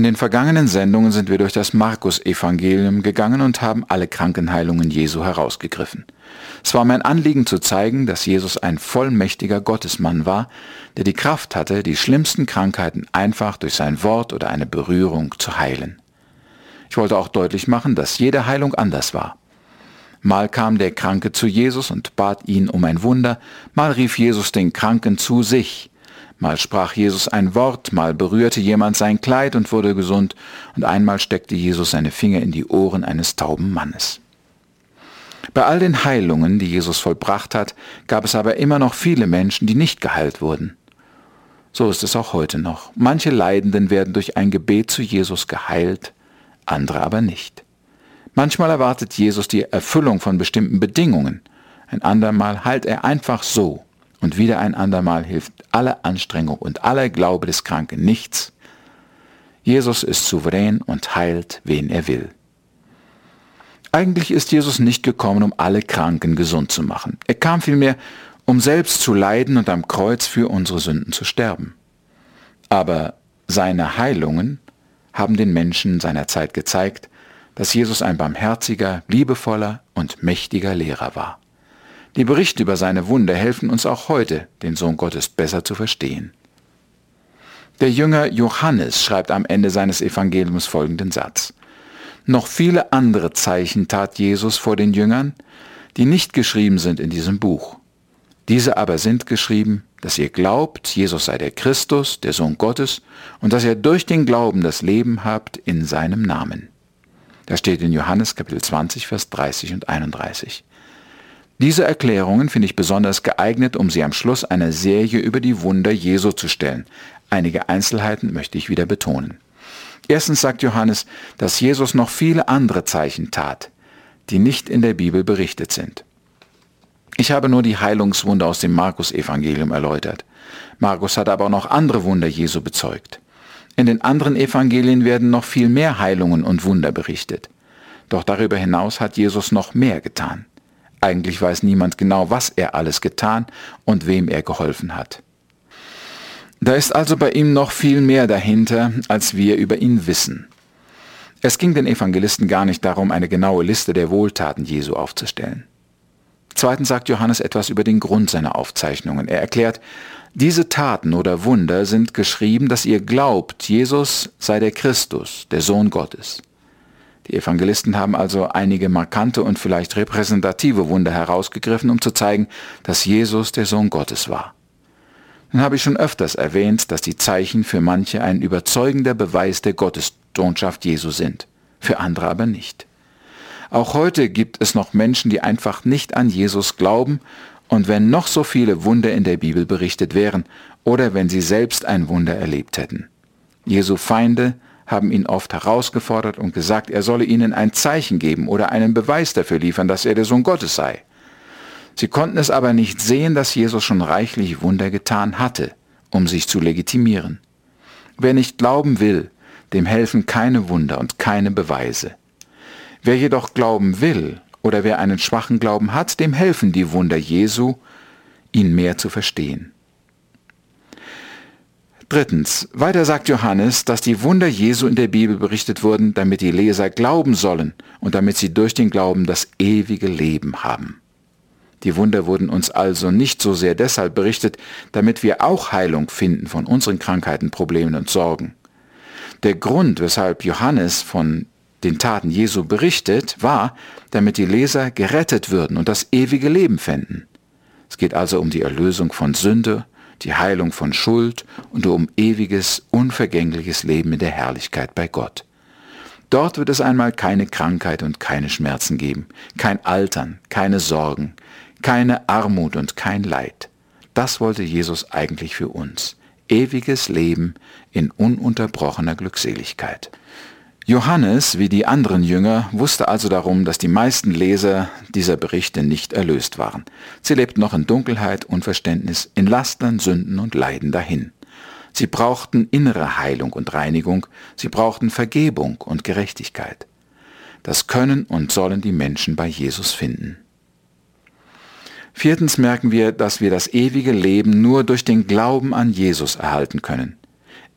In den vergangenen Sendungen sind wir durch das Markus-Evangelium gegangen und haben alle Krankenheilungen Jesu herausgegriffen. Es war mein Anliegen zu zeigen, dass Jesus ein vollmächtiger Gottesmann war, der die Kraft hatte, die schlimmsten Krankheiten einfach durch sein Wort oder eine Berührung zu heilen. Ich wollte auch deutlich machen, dass jede Heilung anders war. Mal kam der Kranke zu Jesus und bat ihn um ein Wunder, mal rief Jesus den Kranken zu sich, Mal sprach Jesus ein Wort, mal berührte jemand sein Kleid und wurde gesund, und einmal steckte Jesus seine Finger in die Ohren eines tauben Mannes. Bei all den Heilungen, die Jesus vollbracht hat, gab es aber immer noch viele Menschen, die nicht geheilt wurden. So ist es auch heute noch. Manche Leidenden werden durch ein Gebet zu Jesus geheilt, andere aber nicht. Manchmal erwartet Jesus die Erfüllung von bestimmten Bedingungen, ein andermal heilt er einfach so, und wieder ein andermal hilft alle Anstrengung und aller Glaube des Kranken nichts. Jesus ist souverän und heilt, wen er will. Eigentlich ist Jesus nicht gekommen, um alle Kranken gesund zu machen. Er kam vielmehr, um selbst zu leiden und am Kreuz für unsere Sünden zu sterben. Aber seine Heilungen haben den Menschen seiner Zeit gezeigt, dass Jesus ein barmherziger, liebevoller und mächtiger Lehrer war. Die Berichte über seine Wunder helfen uns auch heute, den Sohn Gottes besser zu verstehen. Der Jünger Johannes schreibt am Ende seines Evangeliums folgenden Satz. Noch viele andere Zeichen tat Jesus vor den Jüngern, die nicht geschrieben sind in diesem Buch. Diese aber sind geschrieben, dass ihr glaubt, Jesus sei der Christus, der Sohn Gottes, und dass ihr durch den Glauben das Leben habt in seinem Namen. Das steht in Johannes Kapitel 20, Vers 30 und 31. Diese Erklärungen finde ich besonders geeignet, um sie am Schluss einer Serie über die Wunder Jesu zu stellen. Einige Einzelheiten möchte ich wieder betonen. Erstens sagt Johannes, dass Jesus noch viele andere Zeichen tat, die nicht in der Bibel berichtet sind. Ich habe nur die Heilungswunder aus dem Markus-Evangelium erläutert. Markus hat aber auch noch andere Wunder Jesu bezeugt. In den anderen Evangelien werden noch viel mehr Heilungen und Wunder berichtet. Doch darüber hinaus hat Jesus noch mehr getan. Eigentlich weiß niemand genau, was er alles getan und wem er geholfen hat. Da ist also bei ihm noch viel mehr dahinter, als wir über ihn wissen. Es ging den Evangelisten gar nicht darum, eine genaue Liste der Wohltaten Jesu aufzustellen. Zweitens sagt Johannes etwas über den Grund seiner Aufzeichnungen. Er erklärt, diese Taten oder Wunder sind geschrieben, dass ihr glaubt, Jesus sei der Christus, der Sohn Gottes. Die Evangelisten haben also einige markante und vielleicht repräsentative Wunder herausgegriffen, um zu zeigen, dass Jesus der Sohn Gottes war. Nun habe ich schon öfters erwähnt, dass die Zeichen für manche ein überzeugender Beweis der Gottessohnschaft Jesu sind, für andere aber nicht. Auch heute gibt es noch Menschen, die einfach nicht an Jesus glauben, und wenn noch so viele Wunder in der Bibel berichtet wären, oder wenn sie selbst ein Wunder erlebt hätten. Jesu Feinde haben ihn oft herausgefordert und gesagt, er solle ihnen ein Zeichen geben oder einen Beweis dafür liefern, dass er der Sohn Gottes sei. Sie konnten es aber nicht sehen, dass Jesus schon reichlich Wunder getan hatte, um sich zu legitimieren. Wer nicht glauben will, dem helfen keine Wunder und keine Beweise. Wer jedoch glauben will oder wer einen schwachen Glauben hat, dem helfen die Wunder Jesu, ihn mehr zu verstehen. Drittens, weiter sagt Johannes, dass die Wunder Jesu in der Bibel berichtet wurden, damit die Leser glauben sollen und damit sie durch den Glauben das ewige Leben haben. Die Wunder wurden uns also nicht so sehr deshalb berichtet, damit wir auch Heilung finden von unseren Krankheiten, Problemen und Sorgen. Der Grund, weshalb Johannes von den Taten Jesu berichtet, war, damit die Leser gerettet würden und das ewige Leben fänden. Es geht also um die Erlösung von Sünde die Heilung von Schuld und um ewiges, unvergängliches Leben in der Herrlichkeit bei Gott. Dort wird es einmal keine Krankheit und keine Schmerzen geben, kein Altern, keine Sorgen, keine Armut und kein Leid. Das wollte Jesus eigentlich für uns. Ewiges Leben in ununterbrochener Glückseligkeit. Johannes, wie die anderen Jünger, wusste also darum, dass die meisten Leser dieser Berichte nicht erlöst waren. Sie lebten noch in Dunkelheit, Unverständnis, in Lastern, Sünden und Leiden dahin. Sie brauchten innere Heilung und Reinigung, sie brauchten Vergebung und Gerechtigkeit. Das können und sollen die Menschen bei Jesus finden. Viertens merken wir, dass wir das ewige Leben nur durch den Glauben an Jesus erhalten können.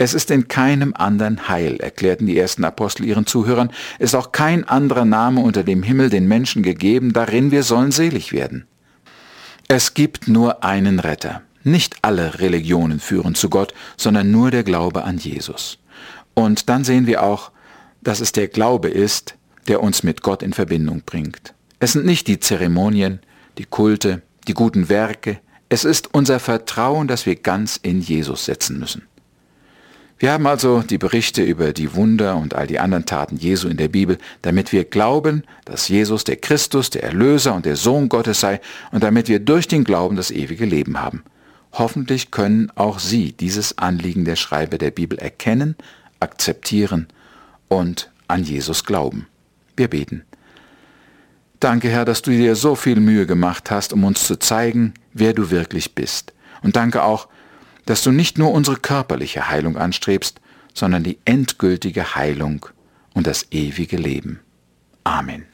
Es ist in keinem anderen Heil, erklärten die ersten Apostel ihren Zuhörern, ist auch kein anderer Name unter dem Himmel den Menschen gegeben, darin wir sollen selig werden. Es gibt nur einen Retter. Nicht alle Religionen führen zu Gott, sondern nur der Glaube an Jesus. Und dann sehen wir auch, dass es der Glaube ist, der uns mit Gott in Verbindung bringt. Es sind nicht die Zeremonien, die Kulte, die guten Werke, es ist unser Vertrauen, das wir ganz in Jesus setzen müssen. Wir haben also die Berichte über die Wunder und all die anderen Taten Jesu in der Bibel, damit wir glauben, dass Jesus der Christus, der Erlöser und der Sohn Gottes sei und damit wir durch den Glauben das ewige Leben haben. Hoffentlich können auch Sie dieses Anliegen der Schreiber der Bibel erkennen, akzeptieren und an Jesus glauben. Wir beten. Danke, Herr, dass du dir so viel Mühe gemacht hast, um uns zu zeigen, wer du wirklich bist. Und danke auch, dass du nicht nur unsere körperliche Heilung anstrebst, sondern die endgültige Heilung und das ewige Leben. Amen.